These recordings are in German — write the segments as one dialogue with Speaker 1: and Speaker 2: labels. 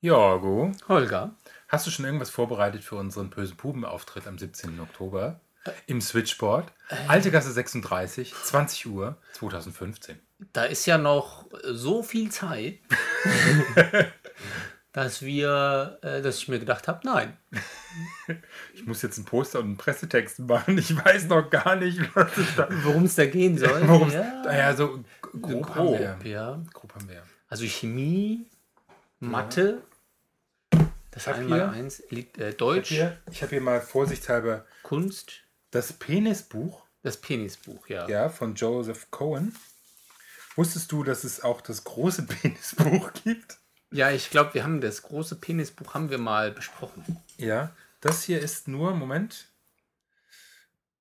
Speaker 1: Jorgo,
Speaker 2: Holger.
Speaker 1: hast du schon irgendwas vorbereitet für unseren bösen Puben-Auftritt am 17. Oktober? Im Switchboard. Alte Gasse 36, 20 Uhr, 2015.
Speaker 2: Da ist ja noch so viel Zeit, dass wir, äh, dass ich mir gedacht habe, nein.
Speaker 1: Ich muss jetzt einen Poster und einen Pressetext machen. Ich weiß noch gar nicht,
Speaker 2: Worum es da gehen soll.
Speaker 1: Worum
Speaker 2: ja,
Speaker 1: Naja, so grob,
Speaker 2: grob,
Speaker 1: haben wir.
Speaker 2: ja.
Speaker 1: Grob haben wir.
Speaker 2: Also Chemie, Mathe, das
Speaker 1: hab
Speaker 2: einmal
Speaker 1: hier-
Speaker 2: eins, Lit- äh, Deutsch,
Speaker 1: Hier, ich habe hier mal vorsichtshalber
Speaker 2: Kunst,
Speaker 1: das Penisbuch
Speaker 2: das Penisbuch, ja.
Speaker 1: ja, von Joseph Cohen. Wusstest du, dass es auch das große Penisbuch gibt?
Speaker 2: Ja, ich glaube, wir haben das große Penisbuch haben wir mal besprochen.
Speaker 1: Ja, das hier ist nur, Moment,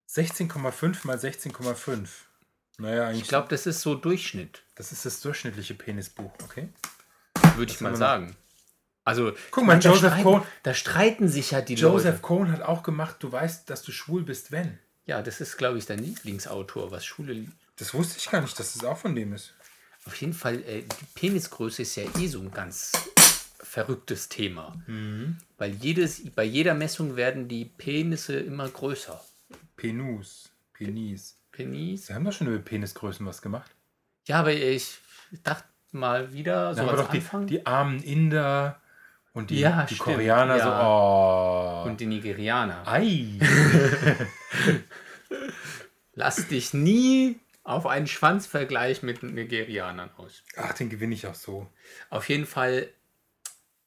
Speaker 1: 16,5 mal 16,5. Naja, eigentlich,
Speaker 2: Ich glaube, das ist so Durchschnitt,
Speaker 1: das ist das durchschnittliche Penisbuch, okay?
Speaker 2: würde ich mal
Speaker 1: wir noch?
Speaker 2: Also,
Speaker 1: Guck mal,
Speaker 2: da
Speaker 1: Joseph
Speaker 2: streiten,
Speaker 1: Cohen-
Speaker 2: Da streiten sich ja die
Speaker 1: Joseph
Speaker 2: Leute.
Speaker 1: Cohen hat auch gemacht, du weißt, dass du schwul bist, wenn.
Speaker 2: Ja, das ist, glaube ich, dein Lieblingsautor, was Schule liebt.
Speaker 1: Das wusste ich gar nicht, dass es auch von dem ist.
Speaker 2: Auf jeden Fall, äh, die Penisgröße ist ja eh so ein ganz verrücktes Thema.
Speaker 1: Mhm.
Speaker 2: Weil jedes, bei jeder Messung werden die Penisse immer größer.
Speaker 1: Penus, Penis.
Speaker 2: Penis?
Speaker 1: Wir haben doch schon über Penisgrößen was gemacht.
Speaker 2: Ja, aber ich dachte mal wieder, so
Speaker 1: Da wir
Speaker 2: als
Speaker 1: doch die, die armen Inder und die,
Speaker 2: Ja,
Speaker 1: die
Speaker 2: stimmt,
Speaker 1: Koreaner
Speaker 2: ja.
Speaker 1: so, oh.
Speaker 2: und die Nigerianer.
Speaker 1: Ei.
Speaker 2: Lass dich nie auf einen Schwanzvergleich mit Nigerianern aus.
Speaker 1: Ach, den gewinne ich auch so.
Speaker 2: Auf jeden Fall,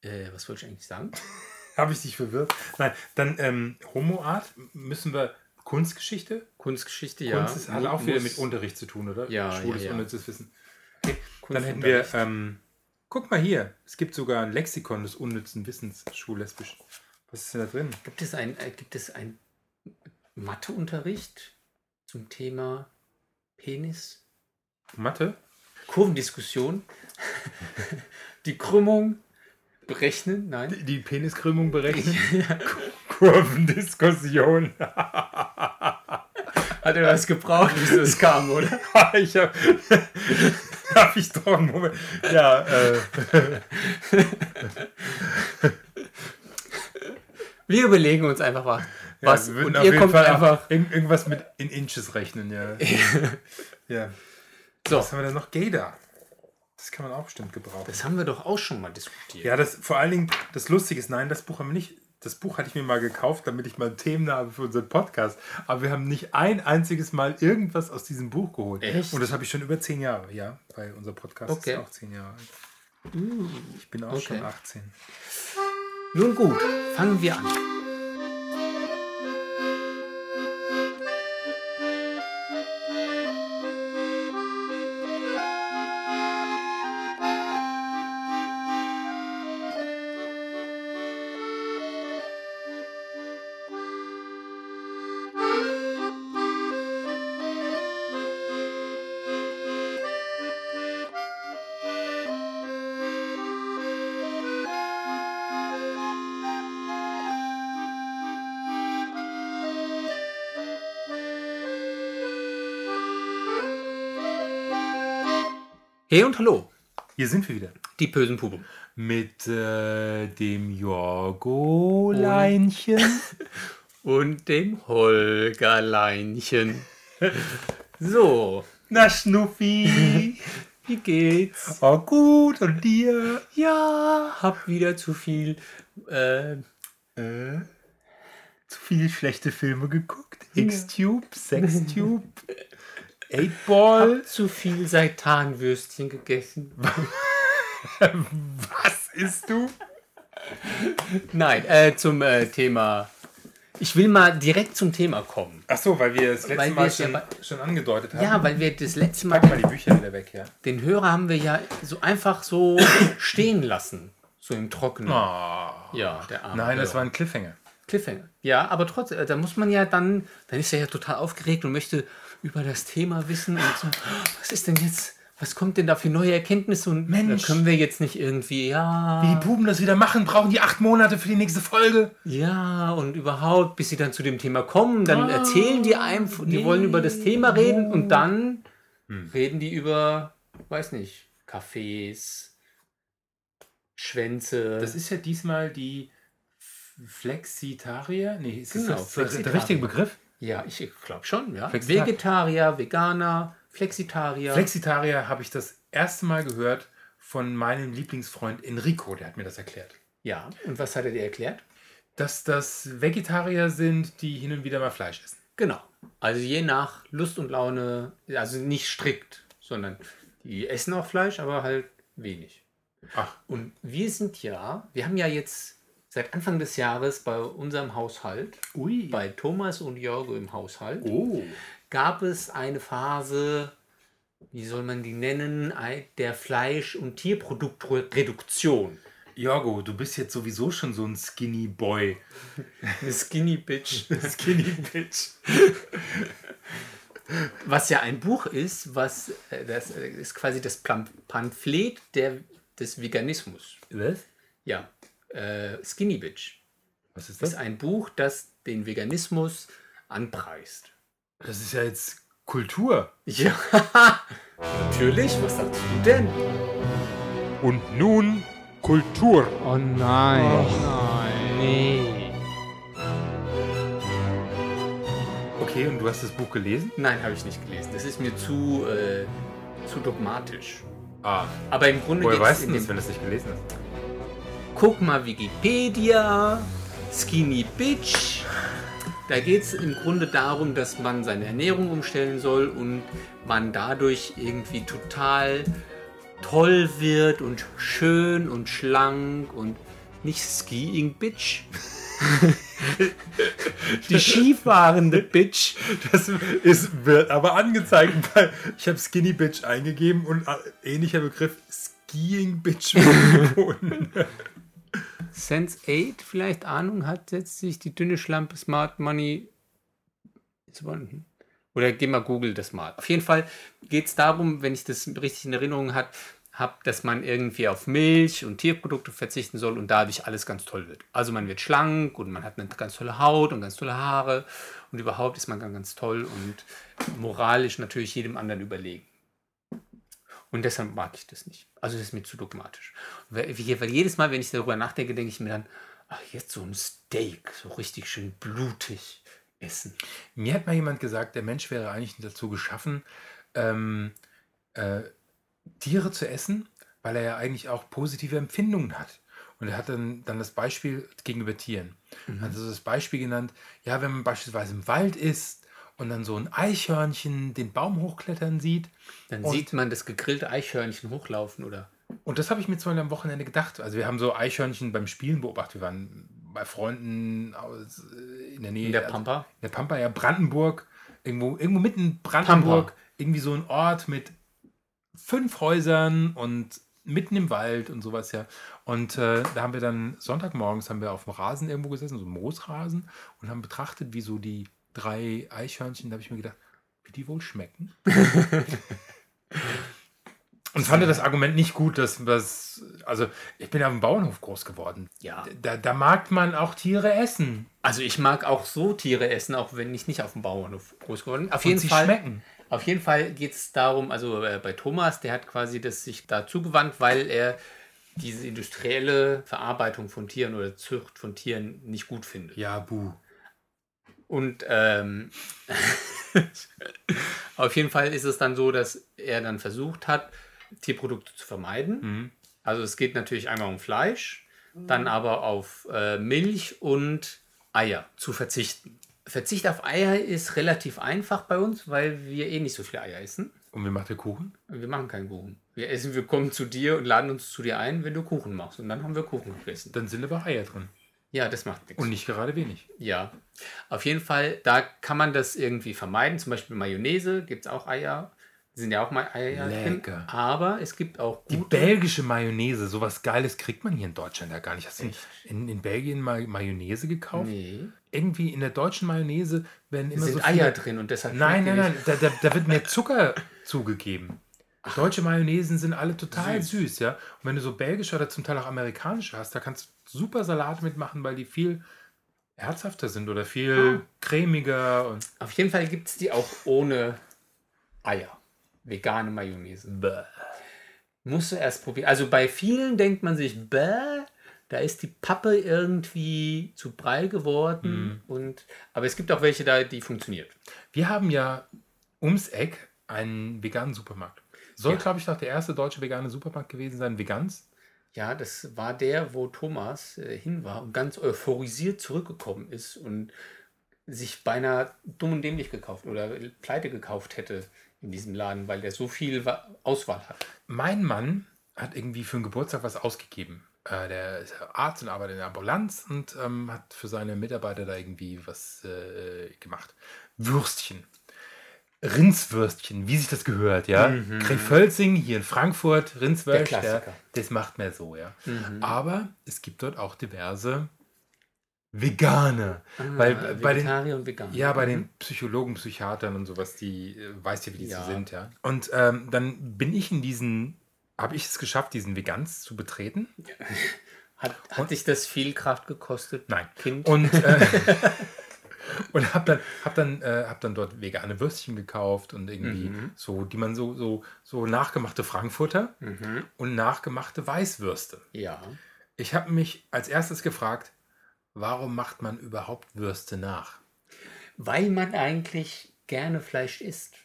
Speaker 2: äh, was wollte ich eigentlich sagen?
Speaker 1: Habe ich dich verwirrt? Nein, dann ähm, Homoart müssen wir Kunstgeschichte.
Speaker 2: Kunstgeschichte, ja.
Speaker 1: Kunst ist, hat auch wieder mit Unterricht zu tun, oder?
Speaker 2: Ja,
Speaker 1: Schwules,
Speaker 2: ja, ja.
Speaker 1: unnützes Wissen. Okay, dann hätten wir, ähm, guck mal hier, es gibt sogar ein Lexikon des unnützen Wissens, schwul-lesbisch. Was ist denn da drin?
Speaker 2: Gibt es ein, äh, gibt es ein Matheunterricht zum Thema Penis?
Speaker 1: Mathe?
Speaker 2: Kurvendiskussion? Die Krümmung berechnen? Nein.
Speaker 1: Die- Die Peniskrümmung berechnen? Kurvendiskussion.
Speaker 2: Hat er was gebraucht, bis es kam, oder?
Speaker 1: ich habe hab ich doch einen Moment. Ja, äh,
Speaker 2: Wir überlegen uns einfach was. was
Speaker 1: ja, wir
Speaker 2: und ihr kommt
Speaker 1: Fall
Speaker 2: einfach.
Speaker 1: irgendwas mit in Inches rechnen, ja. ja.
Speaker 2: So,
Speaker 1: Was haben wir denn noch? Gator. Das kann man auch bestimmt gebrauchen.
Speaker 2: das haben wir doch auch schon mal diskutiert.
Speaker 1: Ja, das vor allen Dingen, das Lustige ist, nein, das Buch haben wir nicht. Das Buch hatte ich mir mal gekauft, damit ich mal Themen habe für unseren Podcast. Aber wir haben nicht ein einziges Mal irgendwas aus diesem Buch geholt.
Speaker 2: Echt?
Speaker 1: Und das habe ich schon über zehn Jahre, ja. Weil unser Podcast
Speaker 2: Okay.
Speaker 1: ist auch zehn Jahre alt. Ich bin auch
Speaker 2: okay.
Speaker 1: schon 18.
Speaker 2: Nun gut, fangen wir an. Hey und hallo,
Speaker 1: Hier sind wir wieder.
Speaker 2: die bösen Puben.
Speaker 1: Mit äh, dem Jorgo-Leinchen.
Speaker 2: Und dem Holgerleinchen. So,
Speaker 1: Na, Schnuffi.
Speaker 2: wie geht's?
Speaker 1: Oh, gut. Und dir?
Speaker 2: Ja, hab wieder zu viel. Äh,
Speaker 1: Äh, zu viele schlechte Filme geguckt. X-Tube, Sex-Tube, 8-Ball.
Speaker 2: hab zu viel Seitanwürstchen gegessen.
Speaker 1: Was isst du?
Speaker 2: Nein, äh, zum äh, Thema. Ich will mal direkt zum Thema kommen.
Speaker 1: Ach so, weil wir das letzte
Speaker 2: Weil
Speaker 1: Mal
Speaker 2: es ja
Speaker 1: schon, schon angedeutet haben.
Speaker 2: Ja, weil wir das letzte Mal
Speaker 1: Pack mal die Bücher wieder weg, ja.
Speaker 2: den Hörer haben wir ja so einfach so stehen lassen. So im Trockenen. Ja, der arme
Speaker 1: Nein, das war ein Cliffhanger.
Speaker 2: Cliffhanger. Ja, aber trotzdem, äh, da muss man ja dann, dann ist er ja total aufgeregt und möchte über das Thema wissen und so, was ist denn jetzt, was kommt denn da für neue Erkenntnisse und
Speaker 1: Mensch.
Speaker 2: da können wir jetzt nicht irgendwie, ja,
Speaker 1: Wie die Buben das wieder machen, brauchen die acht Monate für die nächste Folge.
Speaker 2: ja und überhaupt, bis sie dann zu dem Thema kommen, dann erzählen die einem, die wollen über das Thema reden und dann reden die über, weiß nicht, Cafés, Schwänze.
Speaker 1: Das ist ja diesmal die Flexitarier? Nee, ist
Speaker 2: Genau,
Speaker 1: das der, der richtige Begriff?
Speaker 2: Ja, ich glaube schon, ja.
Speaker 1: Flexitarier.
Speaker 2: Vegetarier, Veganer, Flexitarier.
Speaker 1: Flexitarier habe ich das erste Mal gehört von meinem Lieblingsfreund Enrico, der hat mir das erklärt.
Speaker 2: ja, und was hat er dir erklärt?
Speaker 1: Dass das Vegetarier sind, die hin und wieder mal Fleisch essen.
Speaker 2: Genau. Also je nach Lust und Laune, also nicht strikt, sondern die essen auch Fleisch, aber halt wenig.
Speaker 1: Ach,
Speaker 2: Und wir sind ja, wir haben ja jetzt seit Anfang des Jahres bei unserem Haushalt,
Speaker 1: ui.
Speaker 2: bei Thomas und Jorgo im Haushalt,
Speaker 1: Oh.
Speaker 2: gab es eine Phase, wie soll man die nennen, der Fleisch- und Tierproduktreduktion.
Speaker 1: Jorgo, du bist jetzt sowieso schon so ein Skinny Boy.
Speaker 2: Eine Skinny Bitch.
Speaker 1: Skinny Bitch.
Speaker 2: Was ja ein Buch ist, was äh, das äh, ist quasi das Pam- Pamphlet der, des Veganismus.
Speaker 1: Was?
Speaker 2: Ja, äh, Skinny Bitch
Speaker 1: Was ist
Speaker 2: ist
Speaker 1: das?
Speaker 2: ein Buch, das den Veganismus anpreist.
Speaker 1: Das ist ja jetzt Kultur.
Speaker 2: Ja, natürlich. Was sagst du denn?
Speaker 1: Und nun Kultur.
Speaker 2: Oh nein. Oh nein. Nee.
Speaker 1: Okay, und du hast das Buch gelesen?
Speaker 2: Nein, habe ich nicht gelesen. Das ist mir zu, äh, zu dogmatisch.
Speaker 1: Ah,
Speaker 2: Aber im Grunde
Speaker 1: woher weißt du das, wenn du es nicht gelesen hast?
Speaker 2: Guck mal Wikipedia, Skinny Bitch. Da geht es im Grunde darum, dass man seine Ernährung umstellen soll und man dadurch irgendwie total toll wird und schön und schlank und nicht Skiing Bitch. Die skifahrende Bitch.
Speaker 1: Das ist, wird aber angezeigt. Weil ich habe Skinny Bitch eingegeben und äh, ähnlicher Begriff Skiing Bitch gefunden.
Speaker 2: Sense 8 vielleicht Ahnung hat, setzt sich die dünne Schlampe Smart Money. Ist aber- Oder geh mal Google das mal. Auf jeden Fall geht es darum, wenn ich das richtig in Erinnerung habe, hab, dass man irgendwie auf Milch und Tierprodukte verzichten soll und dadurch alles ganz toll wird. Also man wird schlank und man hat eine ganz tolle Haut und ganz tolle Haare und überhaupt ist man ganz, ganz toll und moralisch natürlich jedem anderen überlegen. Und deshalb mag ich das nicht. Also das ist mir zu dogmatisch. Weil, weil jedes Mal, wenn ich darüber nachdenke, denke ich mir dann, ach, jetzt so ein Steak, so richtig schön blutig essen.
Speaker 1: Mir hat mal jemand gesagt, der Mensch wäre eigentlich dazu geschaffen, ähm, äh, Tiere zu essen, weil er ja eigentlich auch positive Empfindungen hat. Und er hat dann, dann das Beispiel gegenüber Tieren. Also das Beispiel genannt, ja, wenn man beispielsweise im Wald ist und dann so ein Eichhörnchen den Baum hochklettern sieht.
Speaker 2: Dann sieht man das gegrillte Eichhörnchen hochlaufen oder
Speaker 1: Und das habe ich mir zum Beispiel am Wochenende gedacht. Also wir haben so Eichhörnchen beim Spielen beobachtet. Wir waren bei Freunden aus, äh, in der Nähe.
Speaker 2: in der
Speaker 1: also
Speaker 2: Pampa.
Speaker 1: in der Pampa, ja, Brandenburg, irgendwo, irgendwo mitten in Brandenburg,
Speaker 2: Pampa.
Speaker 1: irgendwie so ein Ort mit fünf Häusern und mitten im Wald und sowas, ja. Und äh, da haben wir dann Sonntagmorgens haben wir auf dem Rasen irgendwo gesessen, so einem Moosrasen, und haben betrachtet, wie so die drei Eichhörnchen, da habe ich mir gedacht, wie die wohl schmecken. und fand das Argument nicht gut, dass was, also ich bin auf dem Bauernhof groß geworden.
Speaker 2: Ja.
Speaker 1: Da, da mag man auch Tiere essen.
Speaker 2: Also ich mag auch so Tiere essen, auch wenn ich nicht auf dem Bauernhof groß geworden bin. Auf
Speaker 1: Und
Speaker 2: jeden
Speaker 1: sie
Speaker 2: Fall.
Speaker 1: schmecken.
Speaker 2: Auf jeden Fall geht es darum, also äh, bei Thomas, der hat quasi das sich dazu gewandt, weil er diese industrielle Verarbeitung von Tieren oder Zucht von Tieren nicht gut findet.
Speaker 1: Ja, buh.
Speaker 2: Und ähm, auf jeden Fall ist es dann so, dass er dann versucht hat, Tierprodukte zu vermeiden.
Speaker 1: Mhm.
Speaker 2: Also es geht natürlich einmal um Fleisch, dann aber auf äh, Milch und Eier zu verzichten. Verzicht auf Eier ist relativ einfach bei uns, weil wir eh nicht so viele Eier essen.
Speaker 1: Und wie macht der Kuchen?
Speaker 2: Wir machen keinen Kuchen. Wir essen, wir kommen zu dir und laden uns zu dir ein, wenn du Kuchen machst. Und dann haben wir Kuchen gegessen.
Speaker 1: Dann sind aber Eier drin.
Speaker 2: Ja, das macht nichts.
Speaker 1: Und nicht gerade wenig.
Speaker 2: Ja, auf jeden Fall, da kann man das irgendwie vermeiden. Zum Beispiel Mayonnaise gibt es auch Eier. Sind ja auch mal Eier drin.
Speaker 1: Lecker.
Speaker 2: Aber es gibt auch
Speaker 1: Die
Speaker 2: gute.
Speaker 1: belgische Mayonnaise, sowas Geiles kriegt man hier in Deutschland ja gar nicht. Hast du in, in Belgien mal Mayonnaise gekauft?
Speaker 2: Nee,
Speaker 1: Irgendwie in der deutschen Mayonnaise werden immer
Speaker 2: sind
Speaker 1: so viele...
Speaker 2: Eier drin und deshalb.
Speaker 1: Nein, nein,
Speaker 2: die
Speaker 1: nein, da, da, da wird mehr Zucker zugegeben. Deutsche Mayonnaisen sind alle total süß.
Speaker 2: Süß.
Speaker 1: ja. Und wenn du so belgische oder zum Teil auch amerikanische hast, da kannst du super Salat mitmachen, weil die viel herzhafter sind oder viel cremiger und.
Speaker 2: Auf jeden Fall gibt es die auch ohne Eier. Vegane Mayonnaise. Musst du erst probieren. Also bei vielen denkt man sich, bäh, da ist die Pappe irgendwie zu Brei geworden. Und, aber es gibt auch welche da, die funktioniert.
Speaker 1: Wir haben ja ums Eck einen veganen Supermarkt. Soll,
Speaker 2: Ja.
Speaker 1: glaube ich, doch der erste deutsche vegane Supermarkt gewesen sein, Vegans.
Speaker 2: Ja, das war der, wo Thomas äh, hin war und ganz euphorisiert zurückgekommen ist und sich beinahe dumm und dämlich gekauft oder pleite gekauft hätte in diesem Laden, weil der so viel Wa- Auswahl hat.
Speaker 1: Mein Mann hat irgendwie für einen Geburtstag was ausgegeben. Äh, der ist Arzt und arbeitet in der Ambulanz und ähm, hat für seine Mitarbeiter da irgendwie was äh, gemacht. Würstchen. Rindswürstchen, wie sich das gehört, ja.
Speaker 2: Mhm.
Speaker 1: Krefölzing hier in Frankfurt, Rindswürst,
Speaker 2: Der
Speaker 1: ja, das macht man so, ja.
Speaker 2: Mhm.
Speaker 1: Aber es gibt dort auch diverse Vegane. weil
Speaker 2: Ah,
Speaker 1: bei den,
Speaker 2: Vegetarier und Veganer.
Speaker 1: ja, bei
Speaker 2: Mhm.
Speaker 1: den Psychologen, Psychiatern und sowas, die äh, weißt ja, wie die
Speaker 2: Ja.
Speaker 1: so sind, ja. Und ähm, dann bin ich in diesen, habe ich es geschafft, diesen Vegans zu betreten?
Speaker 2: Hat, hat dich das viel Kraft gekostet?
Speaker 1: Nein.
Speaker 2: Kind?
Speaker 1: Und, äh, und habe dann, hab dann, äh, hab dann dort vegane Würstchen gekauft und irgendwie
Speaker 2: Mhm.
Speaker 1: so, die man so, so, so nachgemachte Frankfurter
Speaker 2: Mhm.
Speaker 1: und nachgemachte Weißwürste.
Speaker 2: Ja.
Speaker 1: Ich habe mich als erstes gefragt, warum macht man überhaupt Würste nach?
Speaker 2: Weil man eigentlich gerne Fleisch isst.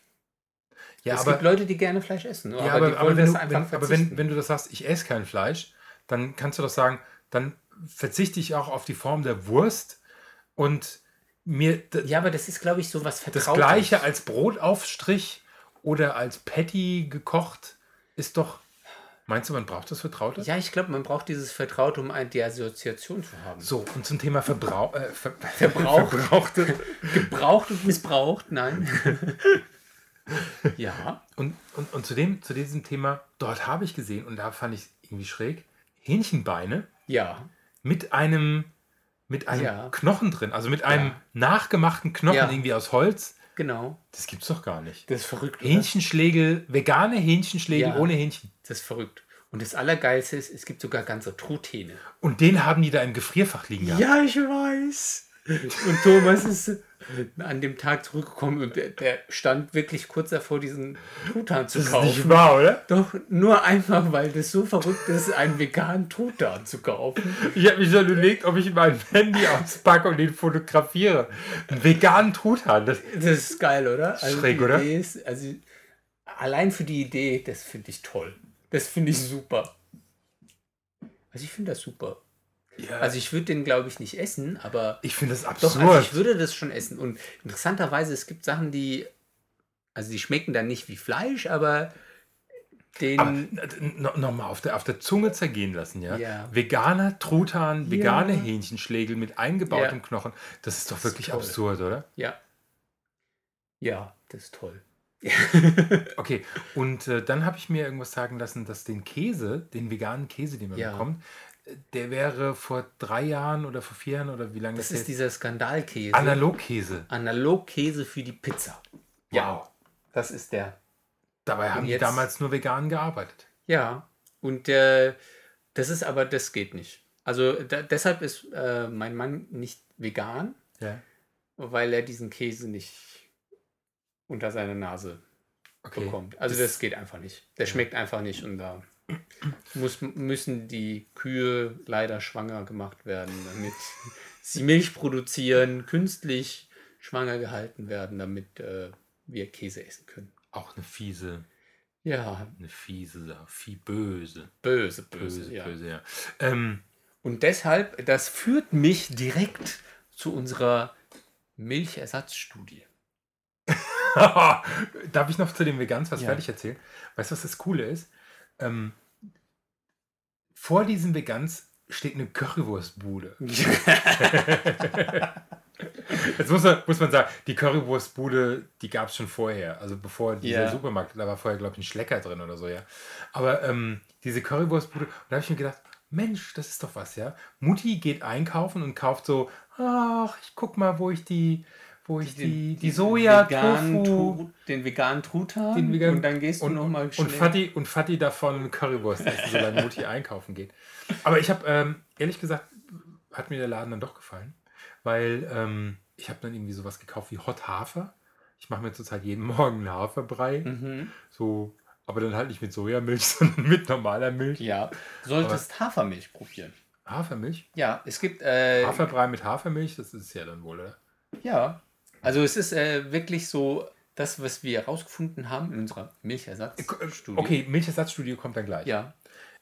Speaker 1: Ja,
Speaker 2: es
Speaker 1: aber,
Speaker 2: gibt Leute, die gerne Fleisch essen.
Speaker 1: ja, aber, aber,
Speaker 2: wollen
Speaker 1: wenn, du, wenn, aber wenn, wenn du das sagst, ich esse kein Fleisch, dann kannst du doch sagen, dann verzichte ich auch auf die Form der Wurst und mir
Speaker 2: Ja, aber das ist, glaube ich, so was
Speaker 1: das
Speaker 2: Vertrautes.
Speaker 1: gleiche als Brotaufstrich oder als Patty gekocht ist doch. Meinst du, man braucht das Vertraute?
Speaker 2: Ja, ich glaube, man braucht dieses Vertraute, um die Assoziation zu haben.
Speaker 1: So, und zum Thema Verbrauch, äh, Ver
Speaker 2: Verbraucht.
Speaker 1: Verbrauchte.
Speaker 2: Gebraucht und missbraucht, nein. ja.
Speaker 1: Und, und, und zu, dem, zu diesem Thema, dort habe ich gesehen, und da fand ich irgendwie schräg, Hähnchenbeine
Speaker 2: Ja.
Speaker 1: mit einem, mit einem
Speaker 2: Ja.
Speaker 1: Knochen drin, also mit einem
Speaker 2: Ja.
Speaker 1: nachgemachten Knochen
Speaker 2: Ja.
Speaker 1: irgendwie aus Holz.
Speaker 2: Genau.
Speaker 1: Das gibt's doch gar nicht.
Speaker 2: Das ist verrückt. oder?
Speaker 1: Hähnchenschlägel, vegane Hähnchenschlägel
Speaker 2: Ja.
Speaker 1: ohne Hähnchen.
Speaker 2: Das ist verrückt. Und das Allergeilste ist, es gibt sogar ganze Truthähne.
Speaker 1: Und den haben die da im Gefrierfach liegen gehabt.
Speaker 2: Ja, ich weiß. Und Thomas ist an dem Tag zurückgekommen und der, der stand wirklich kurz davor, diesen Truthahn zu kaufen.
Speaker 1: wahr, oder?
Speaker 2: Doch nur einfach, weil das so verrückt ist, einen veganen Truthahn zu kaufen.
Speaker 1: Ich habe mich schon überlegt, ob ich mein Handy auspacke und den fotografiere. Einen veganen Truthahn. Das,
Speaker 2: Das ist geil, oder?
Speaker 1: Schräg,
Speaker 2: die
Speaker 1: oder?
Speaker 2: Ist, also allein für die Idee, das finde ich toll. Das finde ich super. Also ich finde das super.
Speaker 1: Ja,
Speaker 2: Also ich würde den, glaube ich, nicht essen, aber
Speaker 1: ich finde das
Speaker 2: doch,
Speaker 1: absurd.
Speaker 2: also ich würde das schon essen. Und interessanterweise, es gibt Sachen, die, also die schmecken dann nicht wie Fleisch, aber den,
Speaker 1: no, nochmal auf der, auf der Zunge zergehen lassen, ja?
Speaker 2: Ja.
Speaker 1: Veganer Truthahn, vegane
Speaker 2: Ja.
Speaker 1: Hähnchenschlägel mit eingebautem
Speaker 2: Ja.
Speaker 1: Knochen. Das ist doch
Speaker 2: Das ist
Speaker 1: wirklich
Speaker 2: toll.
Speaker 1: absurd, oder?
Speaker 2: ja. Ja, das ist toll.
Speaker 1: Okay, und äh, dann habe ich mir irgendwas sagen lassen, dass den Käse, den veganen Käse, den man bekommt, äh, der wäre vor drei Jahren oder vor vier Jahren oder wie lange
Speaker 2: Das
Speaker 1: das
Speaker 2: ist dieser Skandalkäse.
Speaker 1: Analogkäse.
Speaker 2: Analogkäse für die Pizza. Ja.
Speaker 1: Wow.
Speaker 2: Das ist der.
Speaker 1: Dabei
Speaker 2: Und
Speaker 1: haben die
Speaker 2: jetzt-
Speaker 1: damals nur vegan gearbeitet.
Speaker 2: Ja, und äh, das ist aber, das geht nicht. Also da, deshalb ist äh, mein Mann nicht vegan,
Speaker 1: Ja.
Speaker 2: weil er diesen Käse nicht unter seine Nase
Speaker 1: Okay.
Speaker 2: bekommt. Also das, geht einfach nicht. Der schmeckt einfach nicht und da muss, müssen die Kühe leider schwanger gemacht werden, damit sie Milch produzieren, künstlich schwanger gehalten werden, damit äh, wir Käse essen können.
Speaker 1: Auch eine fiese,
Speaker 2: Ja,
Speaker 1: eine fiese Sache. Vie böse.
Speaker 2: böse, böse,
Speaker 1: Böse,
Speaker 2: ja.
Speaker 1: böse, ja. Ähm,
Speaker 2: Und deshalb, das führt mich direkt zu unserer Milchersatzstudie.
Speaker 1: Darf ich noch zu den Vegans was
Speaker 2: Ja.
Speaker 1: fertig erzählen? Weißt du, was das Coole ist? Ähm, vor diesen Vegans steht eine Currywurstbude. Jetzt muss man, muss man sagen, die Currywurstbude, die gab es schon vorher. Also bevor dieser
Speaker 2: Ja.
Speaker 1: Supermarkt, da war vorher, glaube ich, ein Schlecker drin oder so, ja. Aber ähm, diese Currywurstbude, und da habe ich mir gedacht, Mensch, das ist doch was, ja. Mutti geht einkaufen und kauft so, ach, ich guck mal, wo ich die, wo ich die, die Soja,
Speaker 2: veganen
Speaker 1: Tofu,
Speaker 2: den veganen Truthahn
Speaker 1: den veganen-
Speaker 2: und dann gehst du nochmal schnell.
Speaker 1: und Fatih und Fatih davon Currywurst essen, solange Mutti einkaufen geht. Aber ich habe, ähm, ehrlich gesagt, hat mir der Laden dann doch gefallen, weil ähm, ich habe dann irgendwie sowas gekauft wie Hot Hafer. Ich mache mir zurzeit jeden Morgen einen Haferbrei,
Speaker 2: Mhm.
Speaker 1: so Aber dann halt nicht mit Sojamilch, sondern mit normaler Milch.
Speaker 2: Ja. Du solltest Hafermilch probieren.
Speaker 1: Hafermilch?
Speaker 2: Ja, es gibt. Äh,
Speaker 1: Haferbrei mit Hafermilch, das ist es ja dann wohl, oder?
Speaker 2: Ja. Also es ist äh, wirklich so das, was wir herausgefunden haben in unserer Milchersatzstudie.
Speaker 1: Okay, Milchersatzstudie kommt dann gleich.
Speaker 2: Ja.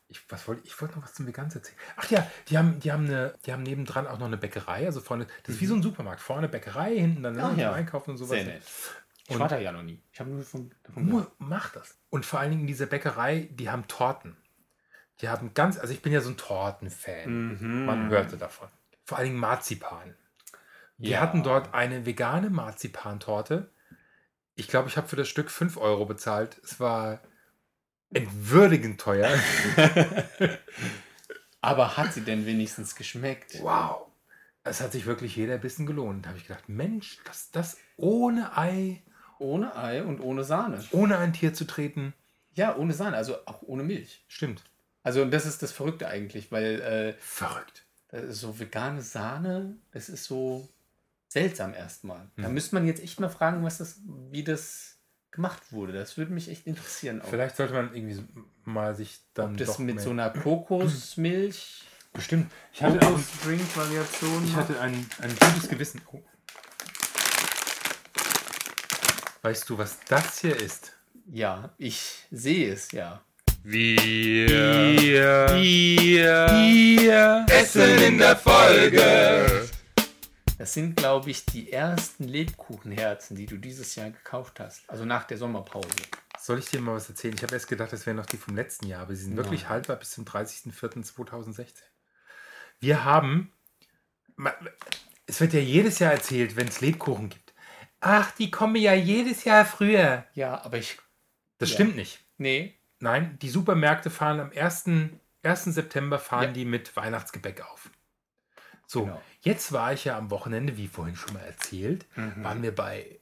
Speaker 1: Ich, was wollte, ich wollte noch was zum Vegan erzählen. Ach ja, die haben, die, haben eine, die haben nebendran auch noch eine Bäckerei. Also vorne, das ist wie so ein Supermarkt. Vorne Bäckerei, hinten dann
Speaker 2: Ach ja.
Speaker 1: Einkaufen und sowas.
Speaker 2: Sehr nett. Ich
Speaker 1: Und-
Speaker 2: war da ja noch nie. Ich habe nur von, davon
Speaker 1: Nur mach das. Und vor allen Dingen in dieser Bäckerei, die haben Torten. Die haben ganz, also ich bin ja so ein Tortenfan.
Speaker 2: Mhm.
Speaker 1: Man hörte davon. Vor allen Dingen Marzipan. Wir
Speaker 2: Ja.
Speaker 1: hatten dort eine vegane Marzipantorte. Ich glaube, ich habe für das Stück 5 Euro bezahlt. Es war entwürdigend teuer.
Speaker 2: Aber hat sie denn wenigstens geschmeckt?
Speaker 1: wow. Es hat sich wirklich jeder Bissen gelohnt. Da habe ich gedacht, Mensch, das, das ohne Ei,
Speaker 2: Ohne Ei und ohne Sahne.
Speaker 1: ohne ein Tier zu treten.
Speaker 2: Ja, ohne Sahne, also auch ohne Milch.
Speaker 1: Stimmt.
Speaker 2: Also und das ist das Verrückte eigentlich, weil äh,
Speaker 1: Verrückt.
Speaker 2: so vegane Sahne, das ist so seltsam erstmal. Da
Speaker 1: Hm.
Speaker 2: müsste man jetzt echt mal fragen, was das, wie das gemacht wurde. Das würde mich echt interessieren. Auch.
Speaker 1: Vielleicht sollte man irgendwie mal sich dann
Speaker 2: Ob das mit so einer Kokosmilch,
Speaker 1: Bestimmt. Ich hatte, auch, ich hatte ein, ein gutes Gewissen. Oh. Weißt du, was das hier ist?
Speaker 2: Ja, ich sehe es ja.
Speaker 1: Wir, wir, essen in der Folge.
Speaker 2: Das sind, glaube ich, die ersten Lebkuchenherzen, die du dieses Jahr gekauft hast. Also nach der Sommerpause.
Speaker 1: Soll ich dir mal was erzählen? Ich habe erst gedacht, das wären noch die vom letzten Jahr, aber sie sind wirklich haltbar bis zum 30.04.2016. Wir haben, es wird ja jedes Jahr erzählt, wenn es Lebkuchen gibt. Ach, die kommen ja jedes Jahr früher.
Speaker 2: Ja, aber ich.
Speaker 1: Das
Speaker 2: Ja.
Speaker 1: stimmt nicht.
Speaker 2: Nee.
Speaker 1: Nein, die Supermärkte fahren am 1. 1. September fahren
Speaker 2: Ja.
Speaker 1: die mit Weihnachtsgebäck auf. So,
Speaker 2: Genau.
Speaker 1: jetzt war ich ja am Wochenende, wie vorhin schon mal erzählt,
Speaker 2: Mhm.
Speaker 1: waren wir bei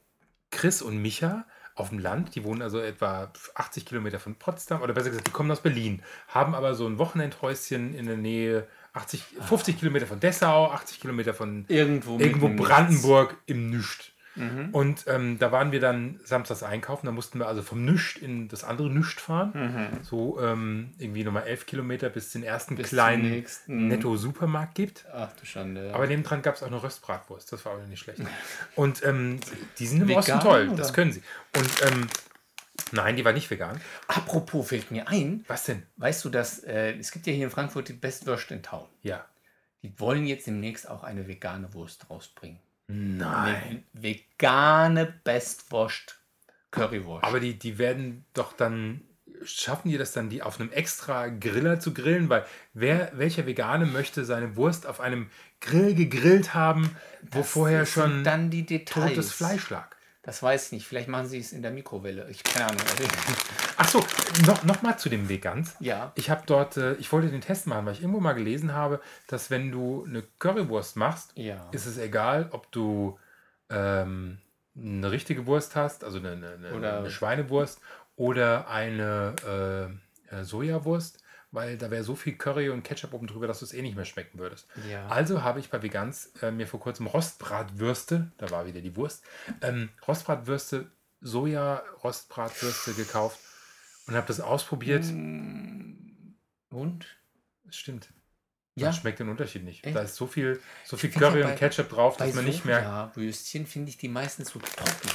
Speaker 1: Chris und Micha auf dem Land. Die wohnen also etwa 80 Kilometer von Potsdam, oder besser gesagt, die kommen aus Berlin, haben aber so ein Wochenendhäuschen in der Nähe, 80, 50 Kilometer von Dessau, 80 Kilometer von
Speaker 2: Irgendwo,
Speaker 1: irgendwo Brandenburg im Nüscht.
Speaker 2: Mhm.
Speaker 1: Und ähm, da waren wir dann samstags einkaufen. Da mussten wir also vom Nüscht in das andere Nüscht fahren.
Speaker 2: Mhm.
Speaker 1: So ähm, irgendwie nochmal elf Kilometer, bis es den ersten
Speaker 2: Bis
Speaker 1: kleinen Netto-Supermarkt gibt.
Speaker 2: Ach du Schande. ja.
Speaker 1: Aber nebendran gab es auch noch Röstbratwurst. Das war auch nicht schlecht. Und ähm, die sind im
Speaker 2: Vegan,
Speaker 1: Osten toll.
Speaker 2: oder?
Speaker 1: Das können sie. Und ähm, nein, die war nicht vegan.
Speaker 2: Apropos fällt mir ein,
Speaker 1: Was denn?
Speaker 2: weißt du, dass äh, es gibt ja hier in Frankfurt die Best Wurst in Town.
Speaker 1: Ja.
Speaker 2: Die wollen jetzt demnächst auch eine vegane Wurst rausbringen.
Speaker 1: Nein.
Speaker 2: Eine vegane Bestwurst Currywurst.
Speaker 1: Aber die, die werden doch dann. Schaffen die das dann, die auf einem extra Griller zu grillen? Weil wer, welcher Vegane möchte seine Wurst auf einem Grill gegrillt haben, wo
Speaker 2: Das
Speaker 1: vorher schon
Speaker 2: dann die Details.
Speaker 1: totes Fleisch lag?
Speaker 2: Das weiß ich nicht. Vielleicht machen sie es in der Mikrowelle. Ich keine Ahnung.
Speaker 1: Ach so, noch, noch mal zu dem Vegans.
Speaker 2: ja.
Speaker 1: Ich habe dort, äh, ich wollte den Test machen, weil ich irgendwo mal gelesen habe, dass wenn du eine Currywurst machst,
Speaker 2: Ja.
Speaker 1: ist es egal, ob du ähm, eine richtige Wurst hast, also eine, eine, eine, Schweinewurst oder eine äh, äh, Sojawurst, weil da wäre so viel Curry und Ketchup oben drüber, dass du es eh nicht mehr schmecken würdest.
Speaker 2: Ja.
Speaker 1: Also habe ich bei Vegans äh, mir vor kurzem Rostbratwürste, da war wieder die Wurst, ähm, Rostbratwürste, Soja-Rostbratwürste gekauft und habe das ausprobiert.
Speaker 2: Mm. Und?
Speaker 1: Es stimmt.
Speaker 2: Ja.
Speaker 1: Man schmeckt den Unterschied nicht.
Speaker 2: Echt?
Speaker 1: Da ist so viel, so viel Curry
Speaker 2: ja
Speaker 1: und
Speaker 2: bei-
Speaker 1: Ketchup drauf, dass
Speaker 2: Bei
Speaker 1: man nicht mehr.
Speaker 2: Soja-Würstchen finde ich die meistens so trocken.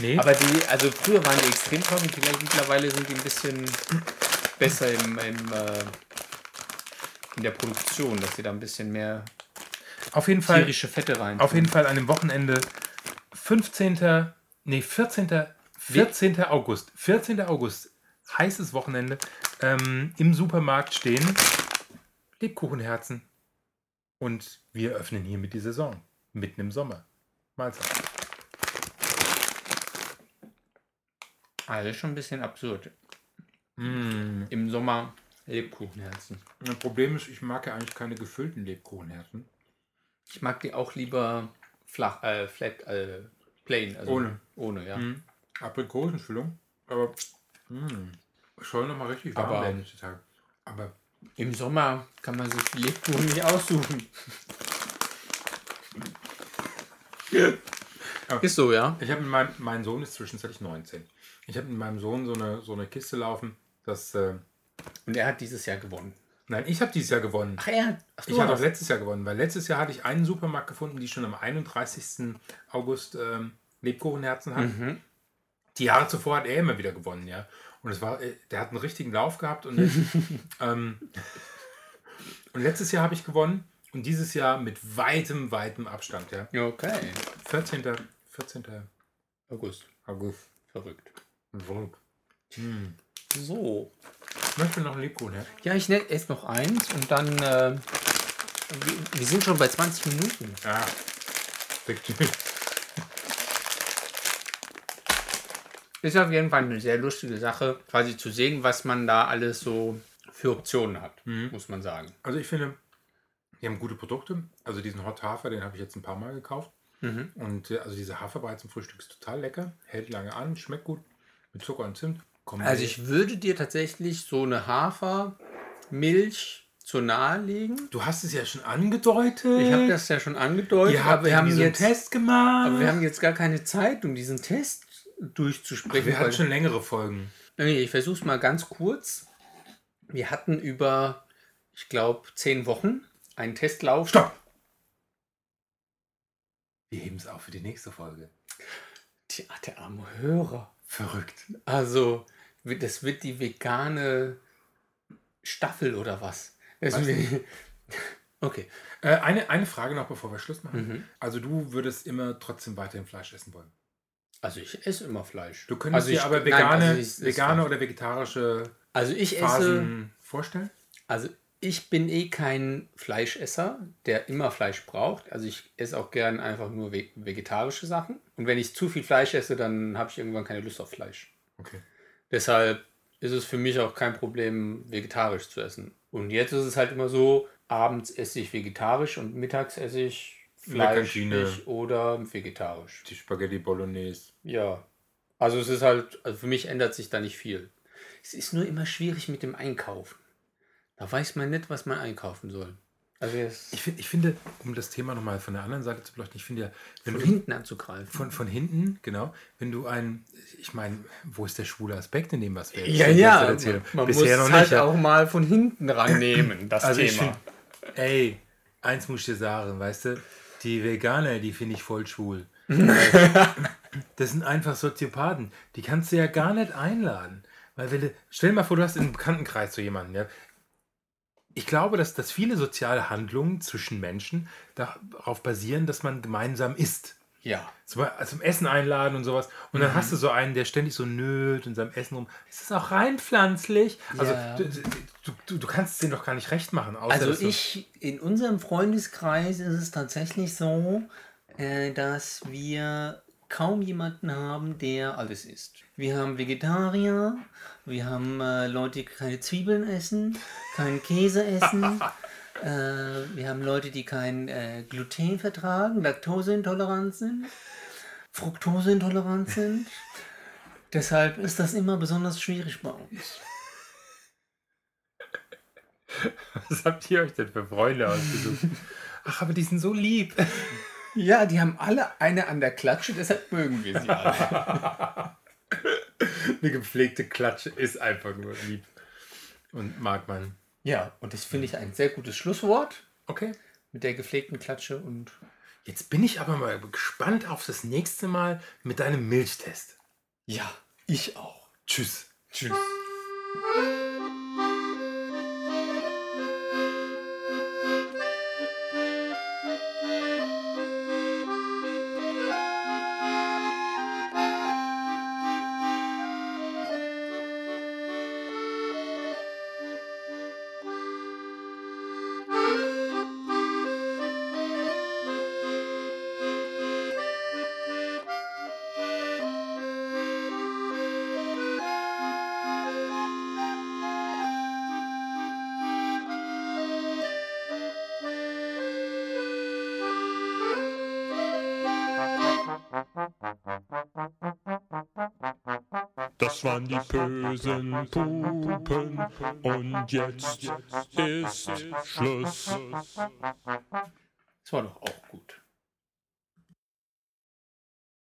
Speaker 1: Nee,
Speaker 2: Aber die, also früher waren die extrem trocken, vielleicht mittlerweile sind die ein bisschen besser im, im, äh, in der Produktion, dass sie da ein bisschen mehr
Speaker 1: auf jeden Fall.
Speaker 2: tierische Fette rein.
Speaker 1: Auf jeden Fall an dem Wochenende 15. Nee, 14. 14. August. 14. August. Heißes Wochenende. Ähm, Im Supermarkt stehen Lebkuchenherzen. Und wir öffnen hiermit die Saison. Mitten im Sommer. Mahlzeit.
Speaker 2: Alles schon ein bisschen absurd.
Speaker 1: Mm.
Speaker 2: Im Sommer Lebkuchenherzen.
Speaker 1: Das Problem ist, ich mag ja eigentlich keine gefüllten Lebkuchenherzen.
Speaker 2: Ich mag die auch lieber flach, äh, flat, äh, plain. Also
Speaker 1: Ohne.
Speaker 2: Ohne, ja.
Speaker 1: Mm. Aprikosenfüllung. Aber mm. soll nochmal richtig warm
Speaker 2: Aber-
Speaker 1: werden die Tage. Aber
Speaker 2: Im Sommer kann man sich die Lebkuchen nicht aussuchen. Ist so, ja.
Speaker 1: Ich habe mein, mein Sohn ist zwischenzeitlich 19. Ich habe mit meinem Sohn so eine, so eine Kiste laufen. Das, äh,
Speaker 2: Und er hat dieses Jahr gewonnen.
Speaker 1: nein, ich habe dieses Jahr gewonnen.
Speaker 2: Ach, er hat. Ach,
Speaker 1: Ich habe auch letztes Jahr gewonnen, weil letztes Jahr hatte ich einen Supermarkt gefunden, die schon am 31. August ähm, Lebkuchenherzen hatten. Die Jahre zuvor hat er immer wieder gewonnen, ja. Und es war, äh, der hat einen richtigen Lauf gehabt und, ähm, und letztes Jahr habe ich gewonnen und dieses Jahr mit weitem, weitem Abstand, ja.
Speaker 2: Okay.
Speaker 1: 14. 14.
Speaker 2: August.
Speaker 1: August.
Speaker 2: Verrückt.
Speaker 1: Wolk.
Speaker 2: So.
Speaker 1: Ich möchte noch einen Lebkuchen, ja.
Speaker 2: Ja, ich nenne erst noch eins und dann. Äh, wir, wir sind schon bei 20 Minuten.
Speaker 1: Ja. Wirklich.
Speaker 2: Ist auf jeden Fall eine sehr lustige Sache, quasi zu sehen, was man da alles so für Optionen hat, muss man sagen.
Speaker 1: Also ich finde, die haben gute Produkte. Also diesen Hot Hafer, den habe ich jetzt ein paar Mal gekauft. Und äh, also diese Haferbrei zum Frühstück ist total lecker, hält lange an, schmeckt gut mit Zucker und Zimt. Kommt
Speaker 2: Also ich würde dir tatsächlich so eine Hafermilch zu nahe legen.
Speaker 1: du hast es ja schon angedeutet.
Speaker 2: Ich habe das ja schon angedeutet,
Speaker 1: Ihr
Speaker 2: aber wir haben jetzt
Speaker 1: Test gemacht.
Speaker 2: aber wir haben jetzt gar keine Zeit, um diesen Test durchzusprechen.
Speaker 1: wir hatten schon längere Folgen.
Speaker 2: Nee, ich versuche es mal ganz kurz. Wir hatten über, ich glaube, zehn Wochen einen Testlauf.
Speaker 1: Stopp! Wir heben es auf für die nächste Folge.
Speaker 2: Tja, der arme Hörer.
Speaker 1: Verrückt.
Speaker 2: Also, das wird die vegane Staffel oder was? Wird, okay.
Speaker 1: Äh, eine, eine Frage noch, bevor wir Schluss machen.
Speaker 2: Mhm.
Speaker 1: Also du würdest immer trotzdem weiterhin Fleisch essen wollen.
Speaker 2: Also ich esse immer Fleisch.
Speaker 1: Du könntest
Speaker 2: also
Speaker 1: dir
Speaker 2: ich-
Speaker 1: aber
Speaker 2: nein,
Speaker 1: vegane,
Speaker 2: also ich-
Speaker 1: vegane oder vegetarische
Speaker 2: Also ich esse,
Speaker 1: Phasen vorstellen?
Speaker 2: also ich bin eh kein Fleischesser, der immer Fleisch braucht. Also ich esse auch gern einfach nur ve- vegetarische Sachen. Und wenn ich zu viel Fleisch esse, dann habe ich irgendwann keine Lust auf Fleisch.
Speaker 1: Okay.
Speaker 2: Deshalb ist es für mich auch kein Problem, vegetarisch zu essen. Und jetzt ist es halt immer so, abends esse ich vegetarisch und mittags esse ich
Speaker 1: Kantine.
Speaker 2: oder vegetarisch.
Speaker 1: Die Spaghetti Bolognese.
Speaker 2: Ja. Also es ist halt, also für mich ändert sich da nicht viel. Es ist nur immer schwierig mit dem Einkaufen. Da weiß man nicht, was man einkaufen soll. Also
Speaker 1: Ich, find, ich finde, um das Thema nochmal von der anderen Seite zu beleuchten, ich finde ja, wenn
Speaker 2: von
Speaker 1: du
Speaker 2: hinten anzugreifen.
Speaker 1: von, von hinten, genau, wenn du ein, ich meine, wo ist der schwule Aspekt in dem, was wir
Speaker 2: ja,
Speaker 1: jetzt
Speaker 2: ja,
Speaker 1: erzählen?
Speaker 2: man
Speaker 1: Bisher
Speaker 2: muss
Speaker 1: noch
Speaker 2: halt
Speaker 1: nicht. ja.
Speaker 2: auch mal von hinten rannehmen, das
Speaker 1: Also
Speaker 2: Thema.
Speaker 1: finde, ey, eins muss ich dir sagen, weißt du, die Veganer, die finde ich voll schwul. das sind einfach Soziopathen. Die kannst du ja gar nicht einladen. Weil wenn du, stell dir mal vor, du hast im Bekanntenkreis so jemanden, ja. Ich glaube, dass, dass viele soziale Handlungen zwischen Menschen darauf basieren, dass man gemeinsam isst.
Speaker 2: ja.
Speaker 1: Zum, Beispiel zum Essen einladen und sowas. Und dann hast du so einen, der ständig so nölt in seinem Essen rum. Ist das auch rein pflanzlich? Also
Speaker 2: Ja.
Speaker 1: du, du, du, du kannst es denen doch gar nicht recht machen.
Speaker 2: Also ich, in unserem Freundeskreis ist es tatsächlich so, äh, dass wir kaum jemanden haben, der alles isst. Wir haben Vegetarier, wir haben äh, Leute, die keine Zwiebeln essen, keinen Käse essen. äh, wir haben Leute, die kein äh, Gluten vertragen, Laktoseintolerant sind, Fructoseintolerant sind. Deshalb ist das immer besonders schwierig bei uns.
Speaker 1: Was habt ihr euch denn für Freunde ausgesucht? Ach, aber die sind so lieb.
Speaker 2: Ja, die haben alle eine an der Klatsche, deshalb mögen wir sie alle.
Speaker 1: Eine gepflegte Klatsche ist einfach nur lieb. Und mag man.
Speaker 2: Ja, und das finde ich ein sehr gutes Schlusswort
Speaker 1: Okay.
Speaker 2: mit der gepflegten Klatsche und
Speaker 1: Jetzt bin ich aber mal gespannt auf das nächste Mal mit deinem Milchtest.
Speaker 2: ja, ich auch.
Speaker 1: Tschüss.
Speaker 2: Tschüss.
Speaker 3: Das waren die bösen Pupen und jetzt ist Schluss.
Speaker 2: Das war doch